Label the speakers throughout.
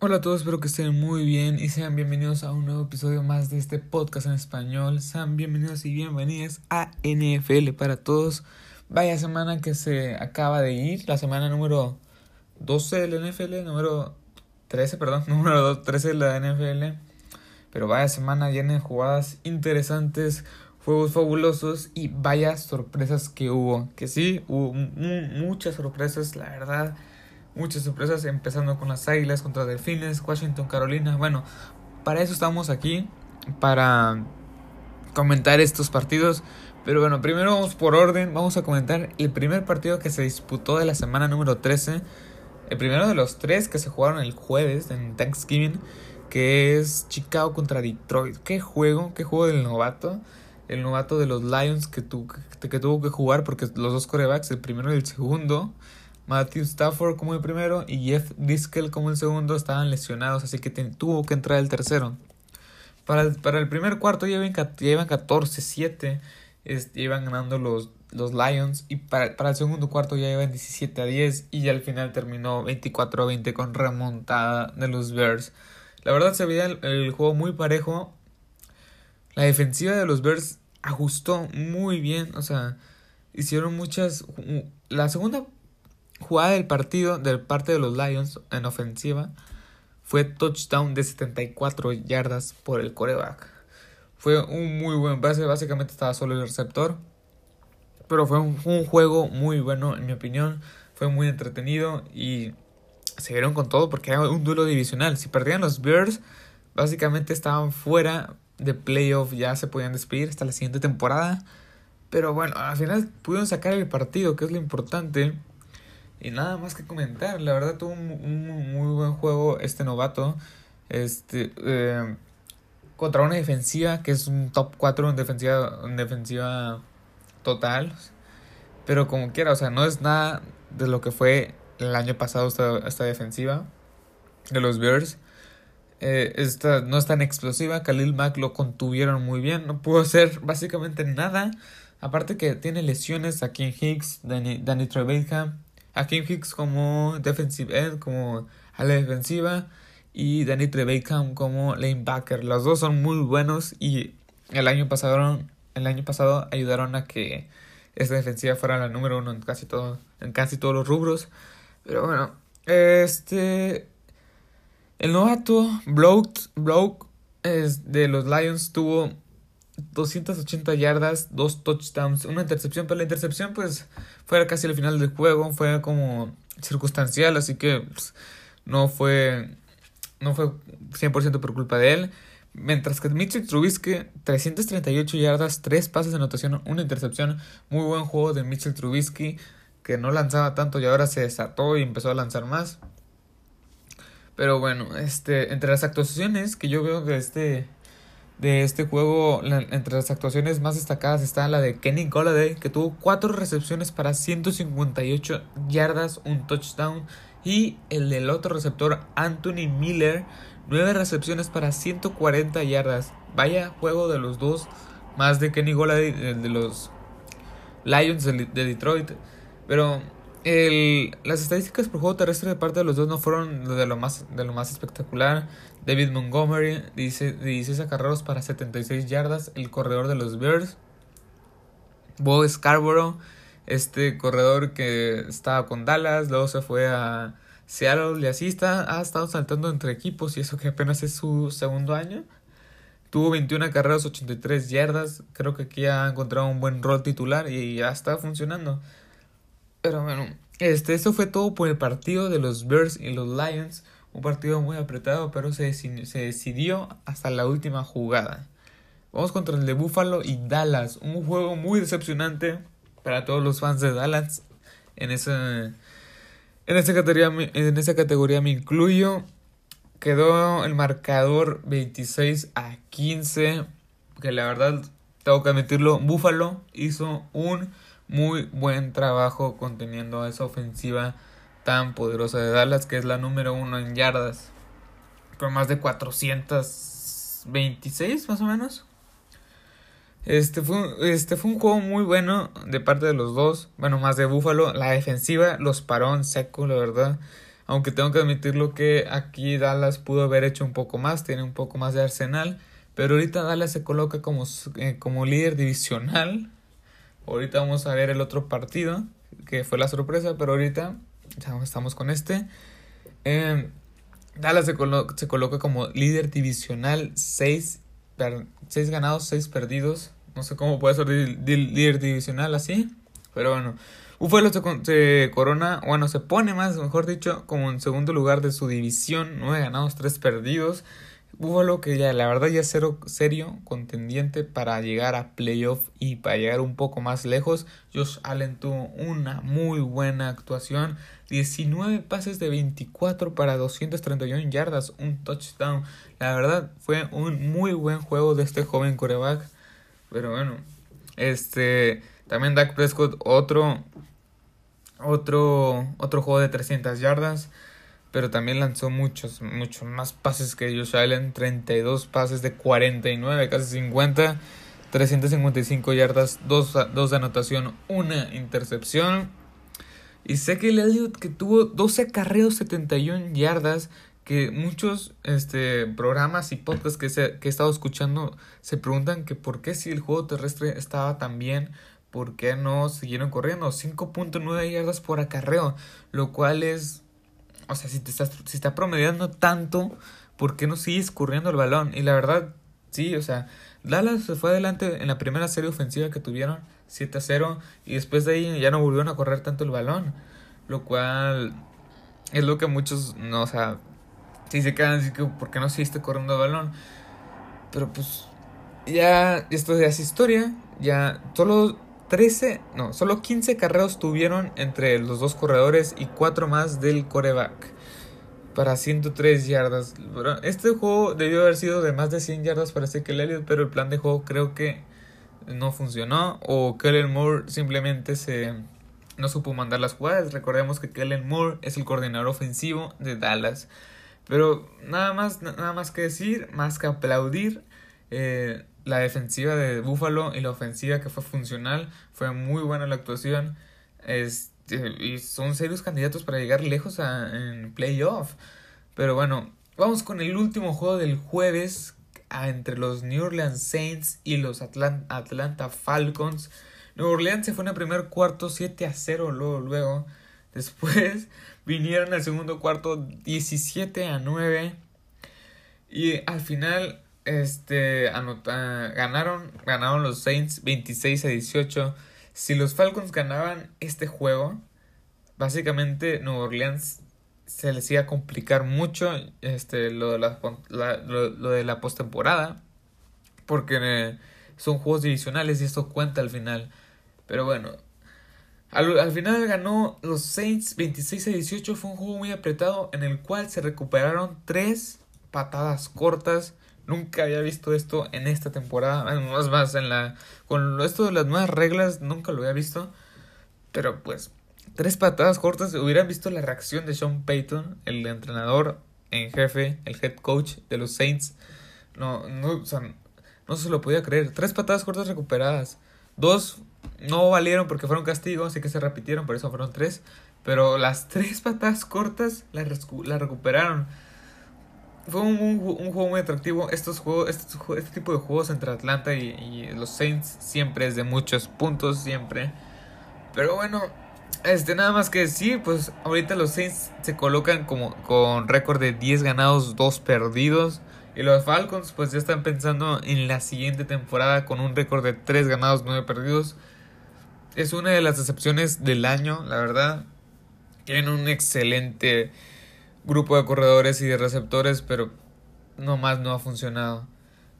Speaker 1: Hola a todos, espero que estén muy bien y sean bienvenidos a un nuevo episodio más de este podcast en español. Sean bienvenidos y bienvenidas a NFL para todos. Vaya semana que se acaba de ir, la semana número 12 de la NFL, número 13, perdón, número 13 de la NFL. Pero vaya semana llena de jugadas interesantes, juegos fabulosos y vaya sorpresas que hubo. Que sí, hubo muchas sorpresas, la verdad muchas sorpresas, empezando con las Águilas contra Delfines, Washington, Carolina. Bueno, para eso estamos aquí, para comentar estos partidos. Pero bueno, primero vamos por orden, vamos a comentar el primer partido que se disputó de la semana número 13. El primero de los tres que se jugaron el jueves en Thanksgiving, que es Chicago contra Detroit. Qué juego, qué juego del novato. El novato de los Lions que, que tuvo que jugar porque los dos corebacks, el primero y el segundo, Matthew Stafford como el primero y Jeff Driscoll como el segundo estaban lesionados, así que tuvo que entrar el tercero. Para el, para el primer cuarto ya iban, 14-7, iban ganando los, los Lions y para, para, el segundo cuarto ya iban 17 a 10 y ya al final terminó 24 a 20 con remontada de los Bears. La verdad se veía el juego muy parejo. La defensiva de los Bears ajustó muy bien, o sea, hicieron muchas... La segunda jugada del partido de parte de los Lions en ofensiva fue touchdown de 74 yardas por el coreback. Fue un muy buen pase, básicamente estaba solo el receptor. Pero fue un, juego muy bueno, en mi opinión. Fue muy entretenido y se vieron con todo porque era un duelo divisional. Si perdían los Bears, básicamente estaban fuera de playoff, ya se podían despedir hasta la siguiente temporada. Pero bueno, al final pudieron sacar el partido, que es lo importante. Y nada más que comentar, la verdad tuvo un, muy buen juego este novato. Este, eh, contra una defensiva que es un top 4 en defensiva, en defensiva total. Pero como quiera, o sea, no es nada de lo que fue el año pasado esta, esta defensiva de los Bears. Eh, esta no es tan explosiva. Khalil Mack lo contuvieron muy bien. No pudo hacer básicamente nada. Aparte que tiene lesiones a King Hicks, Danny, Danny Trevelyan a Kim Hicks como defensive end, como a la defensiva, y Danny Trevathan como lanebacker. Los dos son muy buenos y el año pasado, el año pasado ayudaron a que esta defensiva fuera la número uno en casi, todo, en casi todos los rubros. Pero bueno, este. El novato Broke, es de los Lions tuvo 280 yardas, dos touchdowns, una intercepción, pero la intercepción pues fue casi al final del juego, fue como circunstancial, así que pues, no fue no fue 100% por culpa de él. Mientras que Mitchell Trubisky, 338 yardas, 3 pases de anotación, una intercepción. Muy buen juego de Mitchell Trubisky, que no lanzaba tanto y ahora se desató y empezó a lanzar más. Pero bueno, este, entre las actuaciones que yo veo de este, de este juego, entre las actuaciones más destacadas está la de Kenny Golladay, que tuvo 4 recepciones para 158 yardas, un touchdown. Y el del otro receptor, Anthony Miller, 9 recepciones para 140 yardas. Vaya juego de los dos, más de Kenny Golladay, el de los Lions de Detroit. Pero el, las estadísticas por juego terrestre de parte de los dos no fueron de lo más, de lo más espectacular. David Montgomery, dice 16 acarreos para 76 yardas, el corredor de los Bears. Bo Scarborough, este corredor que estaba con Dallas, luego se fue a Seattle y así está, ha estado saltando entre equipos y eso que apenas es su segundo año. Tuvo 21 acarreos, 83 yardas. Creo que aquí ha encontrado un buen rol titular y ya está funcionando. Pero bueno, este, eso fue todo por el partido de los Bears y los Lions. Un partido muy apretado, pero se, se decidió hasta la última jugada. Vamos contra el de Buffalo y Dallas. Un juego muy decepcionante para todos los fans de Dallas. En esa, en esa, categoría, en esa categoría me incluyo. Quedó el marcador 26 a 15. Que la verdad, tengo que admitirlo, Buffalo hizo un muy buen trabajo conteniendo a esa ofensiva tan poderosa de Dallas, que es la número uno en yardas, con más de 426 más o menos. Este fue, este fue un juego muy bueno de parte de los dos, bueno, más de Buffalo. La defensiva los paró en seco, la verdad. Aunque tengo que admitirlo que aquí Dallas pudo haber hecho un poco más, tiene un poco más de arsenal. Pero ahorita Dallas se coloca como, eh, como líder divisional. Ahorita vamos a ver el otro partido, que fue la sorpresa, pero ahorita ya estamos con este. Eh, Dallas se, se, coloca como líder divisional, 6 ganados, 6 perdidos. No sé cómo puede ser líder divisional así, pero bueno. Buffalo se, se, corona, bueno, se pone más, mejor dicho, como en segundo lugar de su división, 9 ganados, 3 perdidos. Buffalo que ya la verdad ya cero, serio contendiente para llegar a playoff y para llegar un poco más lejos. Josh Allen tuvo una muy buena actuación. 19 pases de 24 para 231 yardas, un touchdown. La verdad fue un muy buen juego de este joven coreback. Pero bueno, este también Dak Prescott otro otro otro juego de 300 yardas pero también lanzó muchos, muchos más pases que Josh Allen, 32 pases de 49, casi 50, 355 yardas, 2, de anotación, una intercepción. Y sé que el Elliott que tuvo 12 carreos, 71 yardas, que muchos este, programas y podcasts que, se, que he estado escuchando se preguntan que por qué si el juego terrestre estaba tan bien, por qué no siguieron corriendo 5.9 yardas por acarreo, lo cual es o sea, si te estás, si está promediando tanto, ¿por qué no sigues corriendo el balón? Y la verdad, sí, o sea, Dallas se fue adelante en la primera serie ofensiva que tuvieron, 7 a 0, y después de ahí ya no volvieron a correr tanto el balón, lo cual es lo que muchos, no, o sea, sí se quedan así que, ¿por qué no siguiste corriendo el balón? Pero pues, ya, esto ya es historia, ya solo 13, no, solo 15 carreros tuvieron entre los dos corredores y 4 más del coreback para 103 yardas. Este juego debió haber sido de más de 100 yardas para Ezekiel Elliott, pero el plan de juego creo que no funcionó o Kellen Moore simplemente se no supo mandar las jugadas. Recordemos que Kellen Moore es el coordinador ofensivo de Dallas. Pero nada más, nada más que decir, más que aplaudir. Eh, la defensiva de Buffalo y la ofensiva que fue funcional. Fue muy buena la actuación. Este, y son serios candidatos para llegar lejos a, en playoff. Pero bueno, vamos con el último juego del jueves entre los New Orleans Saints y los Atlanta Falcons. New Orleans se fue en el primer cuarto 7 a 0 luego, luego. Después vinieron al segundo cuarto 17 a 9. Y al final este, anota, ganaron, ganaron los Saints 26 a 18. Si los Falcons ganaban este juego, básicamente Nueva Orleans se les iba a complicar mucho este, lo de la, lo, la postemporada. Porque eh, son juegos divisionales y esto cuenta al final. Pero bueno, al, al, final ganó los Saints 26 a 18. Fue un juego muy apretado en el cual se recuperaron tres patadas cortas Nunca había visto esto en esta temporada. Más más, en la. Con esto de las nuevas reglas, nunca lo había visto. Pero pues, tres patadas cortas. Hubieran visto la reacción de Sean Payton, el entrenador en jefe, el head coach de los Saints. No, no, o sea, no se lo podía creer. Tres patadas cortas recuperadas. Dos no valieron porque fueron castigos, así que se repitieron, por eso fueron tres. Pero las tres patadas cortas las, las recuperaron fue un, juego muy atractivo. Estos juegos, este, este tipo de juegos entre Atlanta y, los Saints siempre es de muchos puntos, siempre. Pero bueno, este nada más que decir, pues ahorita los Saints se colocan como con récord de 10 ganados, 2 perdidos. Y los Falcons pues ya están pensando en la siguiente temporada con un récord de 3 ganados, 9 perdidos. Es una de las excepciones del año, la verdad. Tienen un excelente grupo de corredores y de receptores, pero no más no ha funcionado.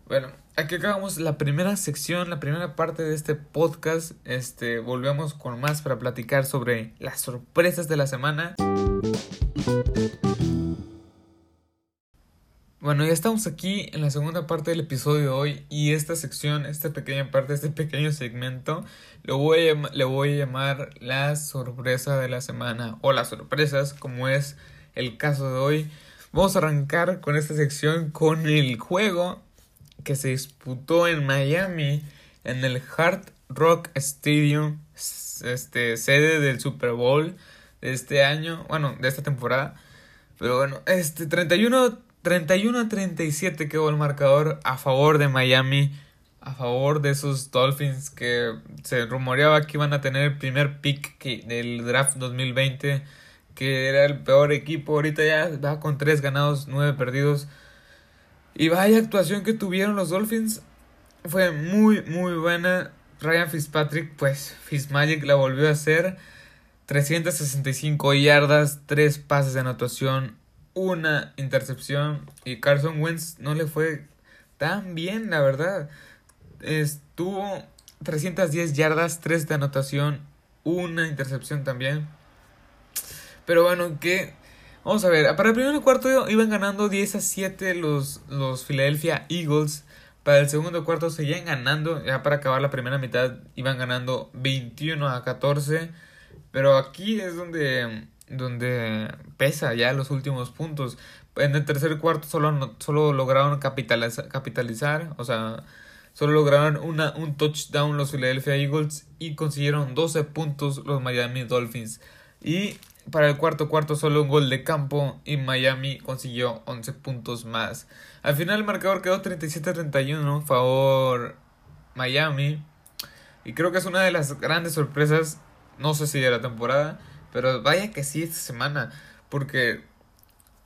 Speaker 1: Bueno, aquí acabamos la primera sección, la primera parte de este podcast. Este, volvemos con más para platicar sobre las sorpresas de la semana. Bueno, ya estamos aquí en la segunda parte del episodio de hoy y esta sección, esta pequeña parte, este pequeño segmento, lo voy le voy a llamar la sorpresa de la semana o las sorpresas, como es el caso de hoy. Vamos a arrancar con esta sección con el juego que se disputó en Miami en el Hard Rock Stadium, este, sede del Super Bowl de este año, bueno, de esta temporada. Pero bueno, este 31 31 a 37 quedó el marcador a favor de Miami, a favor de esos Dolphins que se rumoreaba que iban a tener el primer pick del draft 2020, que era el peor equipo, ahorita ya va con 3 ganados, 9 perdidos. Y vaya actuación que tuvieron los Dolphins, fue muy muy buena. Ryan Fitzpatrick, pues Fitzmagic la volvió a hacer. 365 yardas, 3 pases de anotación, una intercepción y Carson Wentz no le fue tan bien, la verdad. Estuvo 310 yardas, 3 de anotación, una intercepción también. Pero bueno, que vamos a ver, para el primer cuarto iban ganando 10 a 7 los, los Philadelphia Eagles. Para el segundo cuarto seguían ganando, ya para acabar la primera mitad iban ganando 21 a 14. Pero aquí es donde donde pesa ya los últimos puntos. En el tercer cuarto solo, solo lograron capitalizar, capitalizar, o sea, solo lograron una, un touchdown los Philadelphia Eagles y consiguieron 12 puntos los Miami Dolphins. Y para el cuarto cuarto solo un gol de campo y Miami consiguió 11 puntos más. Al final el marcador quedó 37-31 favor Miami. Y creo que es una de las grandes sorpresas, no sé si de la temporada, pero vaya que sí esta semana. Porque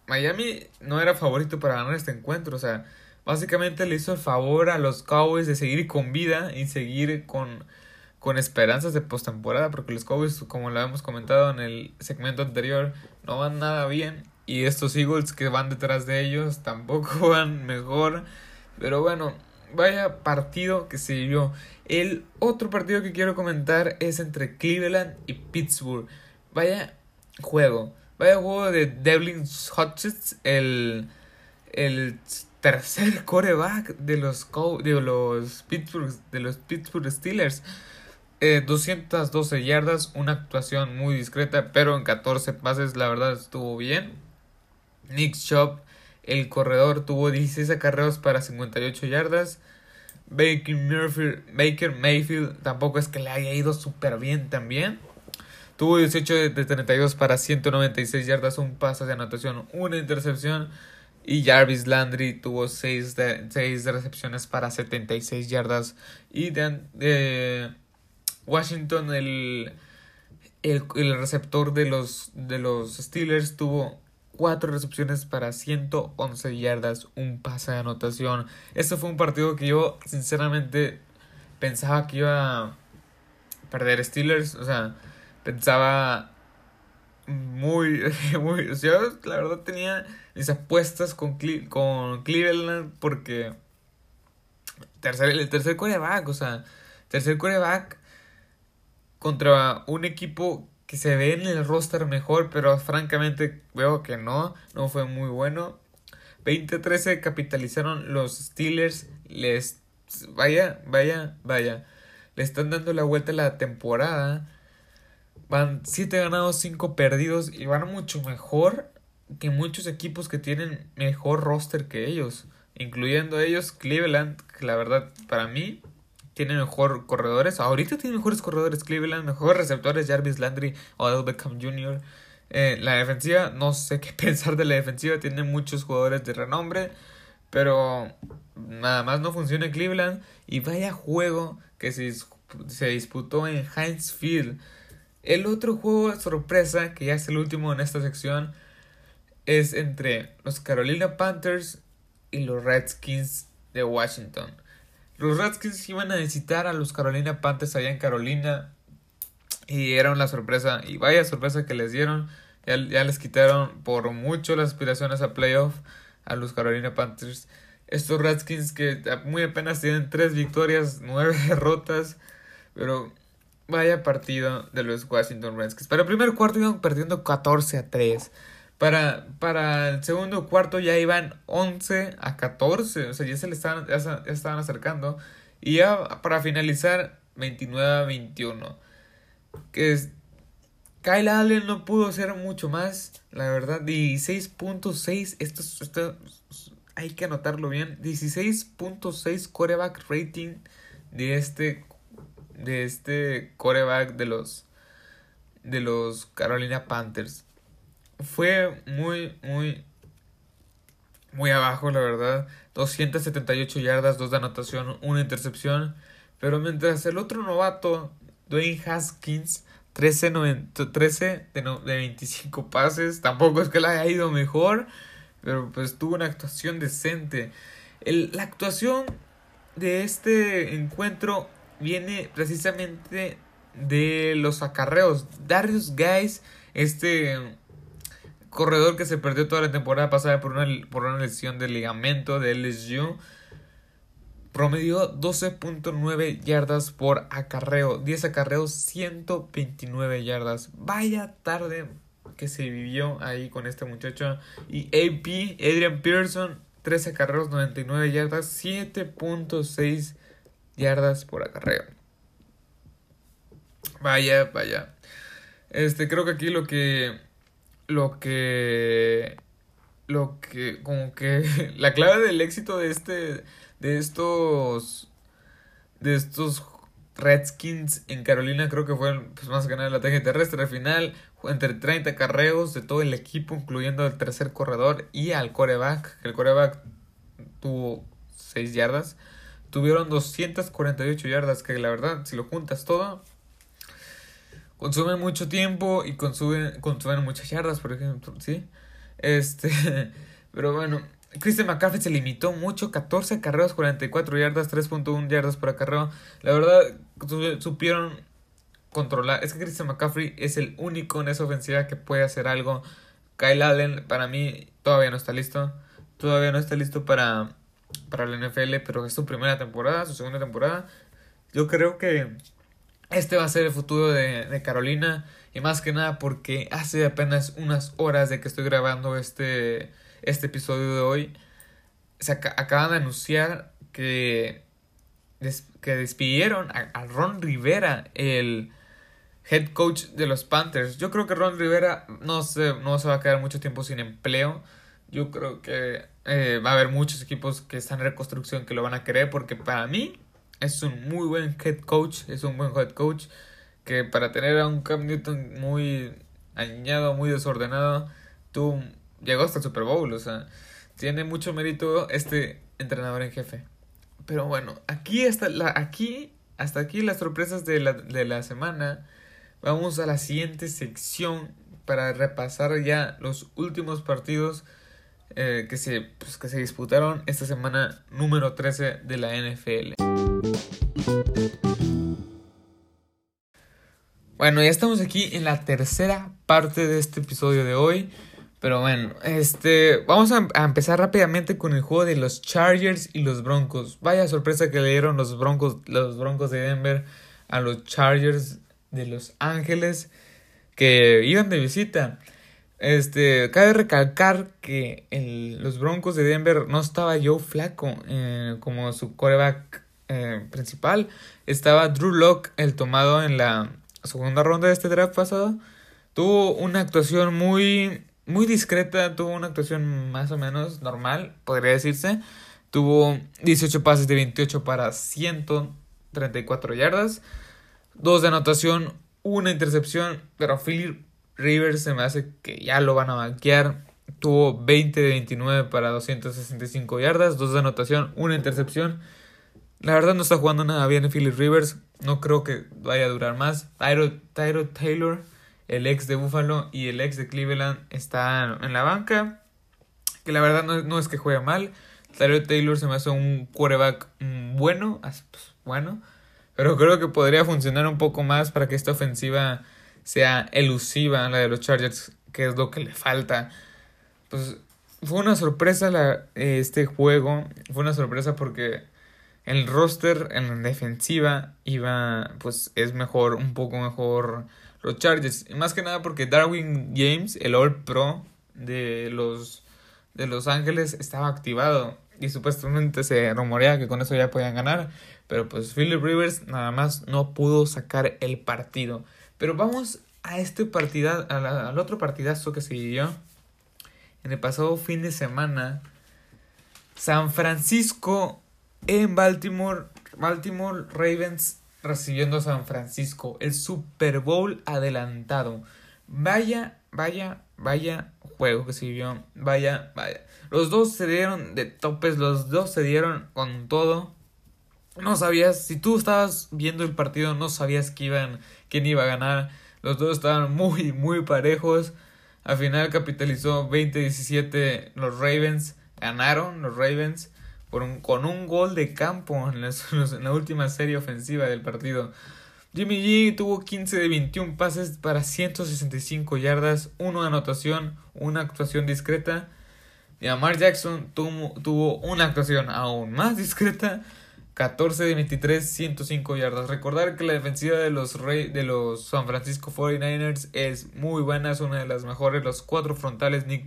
Speaker 1: Miami no era favorito para ganar este encuentro. O sea, básicamente le hizo el favor a los Cowboys de seguir con vida y seguir con, con esperanzas de postemporada. Porque los Cowboys, como lo hemos comentado en el segmento anterior, no van nada bien. Y estos Eagles que van detrás de ellos tampoco van mejor. Pero bueno, vaya partido que se vio. El otro partido que quiero comentar es entre Cleveland y Pittsburgh. Vaya juego. Vaya juego de Devlin Hodges, el, el tercer coreback de los, de los, Pittsburgh, de los Pittsburgh Steelers. 212 eh, yardas, una actuación muy discreta, pero en 14 pases la verdad estuvo bien. Nick Chubb, el corredor, tuvo 16 acarreos para 58 yardas. Baker, Murphy, Baker Mayfield tampoco es que le haya ido súper bien también. Tuvo 18 de 32 para 196 yardas, un pase de anotación, una intercepción. Y Jarvis Landry tuvo 6 de, 6 recepciones para 76 yardas. Y de, Washington, el, el, el, receptor de los, de los Steelers, tuvo 4 recepciones para 111 yardas, un pase de anotación. Este fue un partido que yo sinceramente pensaba que iba a perder Steelers. O sea, pensaba muy, muy, yo la verdad tenía mis apuestas con, con Cleveland porque tercer, el tercer coreback, o sea, tercer coreback contra un equipo que se ve en el roster mejor, pero francamente veo que no, no fue muy bueno. 20-13 capitalizaron los Steelers, les vaya, vaya, vaya, le están dando la vuelta a la temporada Van 7 ganados, 5 perdidos y van mucho mejor que muchos equipos que tienen mejor roster que ellos. Incluyendo ellos Cleveland, que la verdad para mí tiene mejor corredores. Ahorita tiene mejores corredores Cleveland, mejores receptores Jarvis Landry o Odell Beckham Jr. Eh, la defensiva, no sé qué pensar de la defensiva, tiene muchos jugadores de renombre, pero nada más no funciona Cleveland. Y vaya juego que se, se disputó en Heinz Field. El otro juego sorpresa, que ya es el último en esta sección, es entre los Carolina Panthers y los Redskins de Washington. Los Redskins iban a visitar a los Carolina Panthers allá en Carolina y era una sorpresa y vaya sorpresa que les dieron. Ya, les quitaron por mucho las aspiraciones a playoff a los Carolina Panthers. Estos Redskins que muy apenas tienen tres victorias, nueve derrotas, pero Vaya partido de los Washington Redskins. Para el primer cuarto iban perdiendo 14 a 3. Para, para el segundo cuarto ya iban 11 a 14. O sea, ya se le estaban, ya estaban acercando. Y ya para finalizar, 29 a 21. Que es, Kyle Allen no pudo hacer mucho más. La verdad, 16.6. Esto, esto hay que anotarlo bien. 16.6 coreback rating de este de este coreback de los de los Carolina Panthers. Fue muy, muy, muy abajo, la verdad. 278 yardas, dos de anotación, una intercepción. Pero mientras el otro novato, Dwayne Haskins, 13, 13 de, de 25 pases, tampoco es que le haya ido mejor, pero pues tuvo una actuación decente. El, la actuación de este encuentro viene precisamente de los acarreos. Darius Guys, este corredor que se perdió toda la temporada pasada por una, por una lesión de ligamento de LSU, promedió 12.9 yardas por acarreo. 10 acarreos, 129 yardas. Vaya tarde que se vivió ahí con este muchacho. Y AP, Adrian Pearson, 13 acarreos, 99 yardas, 7.6 yardas por acarreo. Vaya, vaya. Este, creo que aquí lo que. Lo que. Lo que. Como que. La clave del éxito de este. De estos. De estos Redskins en Carolina creo que fue pues, más ganar el ataque terrestre al final entre 30 carreos de todo el equipo incluyendo el tercer corredor y al coreback el coreback tuvo 6 yardas tuvieron 248 yardas que la verdad si lo juntas todo consumen mucho tiempo y consumen, consumen muchas yardas, por ejemplo, ¿sí? Este, pero bueno, Christian McCaffrey se limitó mucho, 14 carreos, 44 yardas, 3.1 yardas por acarreo. La verdad, supieron controlar. Es que Christian McCaffrey es el único en esa ofensiva que puede hacer algo. Kyle Allen, para mí, todavía no está listo. Todavía no está listo para, para la NFL, pero es su primera temporada, su segunda temporada. Yo creo que este va a ser el futuro de, Carolina. Y más que nada porque hace apenas unas horas de que estoy grabando este, este episodio de hoy. Se acaban de anunciar que, que despidieron a, Ron Rivera, el head coach de los Panthers. Yo creo que Ron Rivera no se, no se va a quedar mucho tiempo sin empleo. Yo creo que eh, va a haber muchos equipos que están en reconstrucción que lo van a querer porque para mí es un muy buen head coach, es un buen head coach que para tener a un Cam Newton muy añado, muy desordenado, tú llegó hasta el Super Bowl, o sea, tiene mucho mérito este entrenador en jefe. Pero bueno, aquí hasta la, aquí hasta aquí las sorpresas de la, de la semana. Vamos a la siguiente sección para repasar ya los últimos partidos eh, que, se, pues, que se disputaron esta semana número 13 de la NFL. Bueno, ya estamos aquí en la tercera parte de este episodio de hoy. Pero bueno, este, vamos a, empezar rápidamente con el juego de los Chargers y los Broncos. Vaya sorpresa que le dieron los Broncos, los Broncos de Denver a los Chargers de Los Ángeles que iban de visita. Este, cabe recalcar que los Broncos de Denver no estaba Joe Flaco eh, como su coreback eh, principal. Estaba Drew Locke, el tomado en la segunda ronda de este draft pasado. Tuvo una actuación muy, muy discreta, tuvo una actuación más o menos normal, podría decirse. Tuvo 18 pases de 28 para 134 yardas, dos de anotación, una intercepción, pero Philip Rivers se me hace que ya lo van a banquear. Tuvo 20 de 29 para 265 yardas, dos de anotación, una intercepción. La verdad no está jugando nada bien Philip Rivers. No creo que vaya a durar más. Tyro, Taylor, el ex de Buffalo y el ex de Cleveland, están en la banca. Que la verdad no, es que juegue mal. Tyro Taylor se me hace un quarterback mm, bueno, pues, bueno. Pero creo que podría funcionar un poco más para que esta ofensiva sea elusiva, la de los Chargers, que es lo que le falta. Pues fue una sorpresa este juego. Fue una sorpresa porque el roster en defensiva iba, pues es mejor, un poco mejor los Chargers. Más que nada porque Darwin James, el All Pro de los, de los Ángeles, estaba activado. Y supuestamente se rumorea que con eso ya podían ganar. Pero pues Philip Rivers nada más no pudo sacar el partido. Pero vamos a este partidazo, al otro partidazo que se dio en el pasado fin de semana. San Francisco en Baltimore. Baltimore Ravens recibiendo a San Francisco. El Super Bowl adelantado. Vaya vaya, vaya juego que se vivió. Vaya, vaya. Los dos se dieron de topes, los dos se dieron con todo. No sabías, si tú estabas viendo el partido, no sabías que iban, quién iba a ganar. Los dos estaban muy, muy parejos. Al final capitalizó 20-17 los Ravens. Ganaron los Ravens con un gol de campo en, la última serie ofensiva del partido. Jimmy G tuvo 15 de 21 pases para 165 yardas, una anotación, una actuación discreta. Y Amar Jackson tuvo, tuvo una actuación aún más discreta, 14 de 23, 105 yardas. Recordar que la defensiva de los, Rey, de los San Francisco 49ers es muy buena, es una de las mejores. Los cuatro frontales, Nick,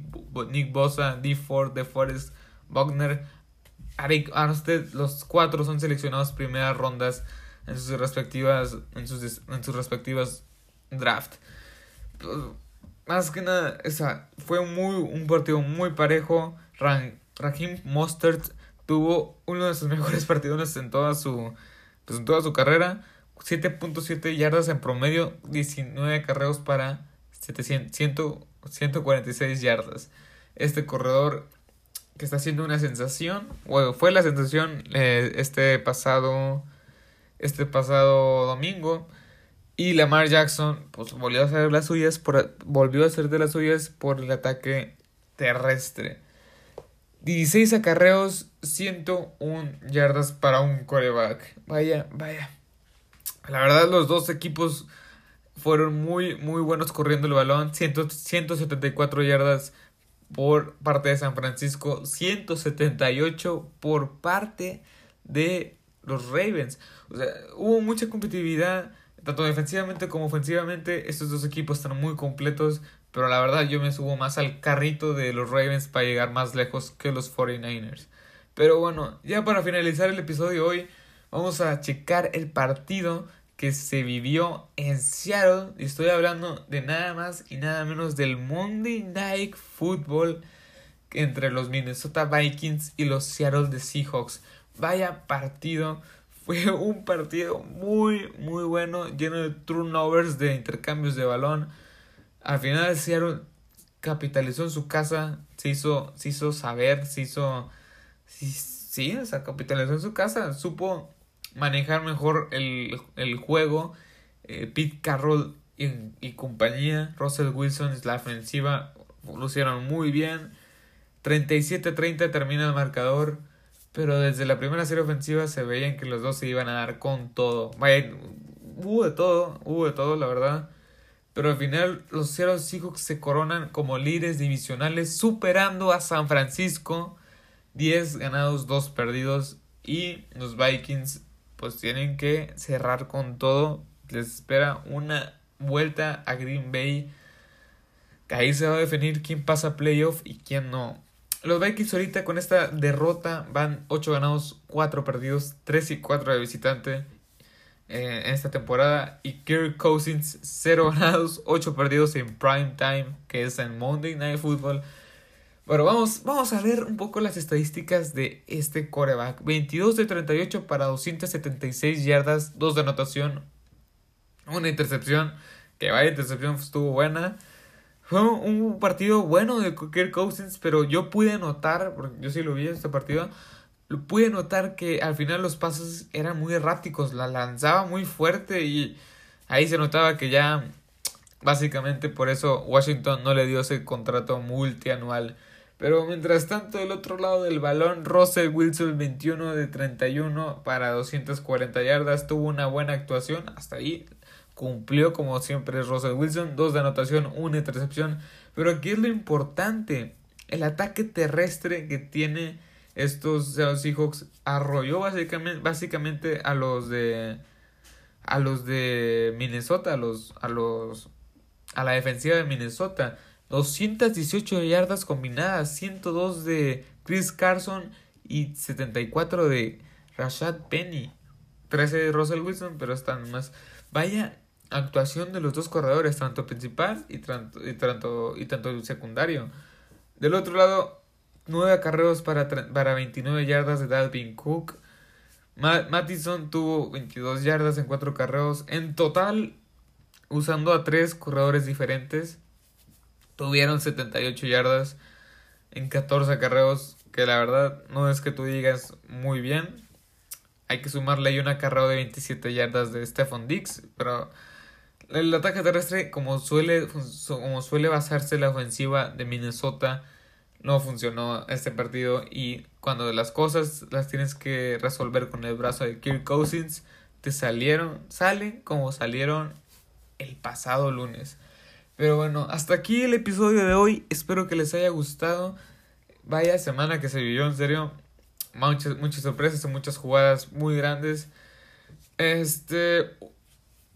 Speaker 1: Nick Bosa, D. Ford, DeForest, Wagner, Arik Armstead, los cuatro son seleccionados primeras rondas en sus respectivas en sus, en sus respectivas draft. Más que nada, esa fue muy un partido muy parejo. Raheem Mostert tuvo uno de sus mejores partidos en toda su pues, en toda su carrera. 7.7 yardas en promedio, 19 carreos para 700, 146 yardas. Este corredor que está haciendo una sensación, bueno, fue la sensación eh, este pasado este pasado domingo. Y Lamar Jackson pues, volvió a hacer las suyas por, volvió a hacer de las suyas por el ataque terrestre. 16 acarreos, 101 yardas para un coreback. Vaya, vaya. La verdad los dos equipos fueron muy, muy buenos corriendo el balón. 174 yardas por parte de San Francisco, 178 por parte de los Ravens. O sea, hubo mucha competitividad, tanto defensivamente como ofensivamente. Estos dos equipos están muy completos, pero la verdad yo me subo más al carrito de los Ravens para llegar más lejos que los 49ers. Pero bueno, ya para finalizar el episodio hoy, vamos a checar el partido que se vivió en Seattle. Y estoy hablando de nada más y nada menos del Monday Night Football entre los Minnesota Vikings y los Seattle Seahawks. Vaya partido. Fue un partido muy, muy bueno, lleno de turnovers, de intercambios de balón. Al final Seattle capitalizó en su casa, se hizo, se hizo saber, se hizo... Sí, o sea, capitalizó en su casa, supo manejar mejor el, el juego. Eh, Pete Carroll y, y, compañía, Russell Wilson, la ofensiva, lo hicieron muy bien. 37-30 termina el marcador. Pero desde la primera serie ofensiva se veían que los dos se iban a dar con todo. Vaya, hubo de todo, hubo de todo, la verdad. Pero al final los Seattle Seahawks se coronan como líderes divisionales, superando a San Francisco. 10 ganados, 2 perdidos. Y los Vikings pues tienen que cerrar con todo. Les espera una vuelta a Green Bay. Que ahí se va a definir quién pasa playoff y quién no. Los Vikings ahorita con esta derrota van 8 ganados, 4 perdidos, 3 y 4 de visitante eh, en esta temporada. Y Kirk Cousins 0 ganados, 8 perdidos en prime time, que es en Monday Night Football. Bueno, vamos, vamos a ver un poco las estadísticas de este coreback. 22 de 38 para 276 yardas, 2 de anotación, una intercepción. Que vaya intercepción estuvo buena. Fue un partido bueno de Kirk Cousins, pero yo pude notar, porque yo sí lo vi en este partido, pude notar que al final los pasos eran muy erráticos, la lanzaba muy fuerte y ahí se notaba que ya básicamente por eso Washington no le dio ese contrato multianual. Pero mientras tanto, del otro lado del balón, Russell Wilson 21 de 31 para 240 yardas, tuvo una buena actuación, hasta ahí cumplió como siempre Russell Wilson, dos de anotación, una intercepción, pero aquí es lo importante, el ataque terrestre que tiene estos Seahawks arrolló básicamente, básicamente a los de a los de Minnesota, a los a los a la defensiva de Minnesota, 218 yardas combinadas, 102 de Chris Carson y 74 de Rashad Penny. 13 de Russell Wilson, pero están más. Vaya actuación de los dos corredores, tanto principal y tanto, y tanto, y tanto secundario. Del otro lado, 9 acarreos para, para 29 yardas de Dalvin Cook. Mattison tuvo 22 yardas en 4 carreos. En total, usando a 3 corredores diferentes. Tuvieron 78 yardas en 14 acarreos, que la verdad no es que tú digas muy bien. Hay que sumarle ahí un acarreo de 27 yardas de Stephon Dix, pero el ataque terrestre, como suele, como suele basarse la ofensiva de Minnesota, no funcionó este partido y cuando las cosas las tienes que resolver con el brazo de Kirk Cousins, te salieron, salen como salieron el pasado lunes. Pero bueno, hasta aquí el episodio de hoy. Espero que les haya gustado. Vaya semana que se vivió, en serio. Muchas, muchas sorpresas y muchas jugadas muy grandes. Este.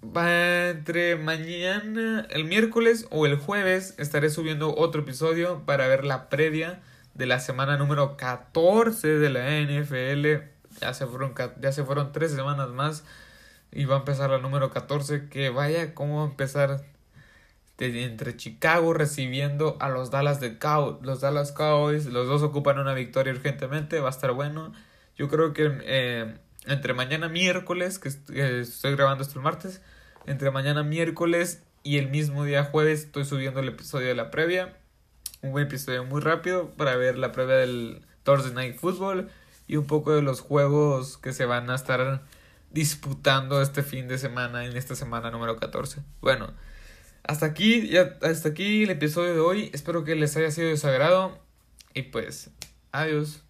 Speaker 1: Va entre mañana, el miércoles o el jueves estaré subiendo otro episodio para ver la previa de la semana número 14 de la NFL. Ya se fueron, ya se fueron tres semanas más y va a empezar la número 14. Que vaya cómo empezar entre Chicago recibiendo a los Dallas, de los Dallas Cowboys. Los dos ocupan una victoria urgentemente. Va a estar bueno. Yo creo que eh, entre mañana miércoles, que estoy grabando esto el martes, entre mañana miércoles y el mismo día jueves estoy subiendo el episodio de la previa un buen episodio muy rápido para ver la previa del Thursday Night Football y un poco de los juegos que se van a estar disputando este fin de semana en esta semana número 14. Bueno, hasta aquí ya hasta aquí el episodio de hoy. Espero que les haya sido de su agrado y pues adiós.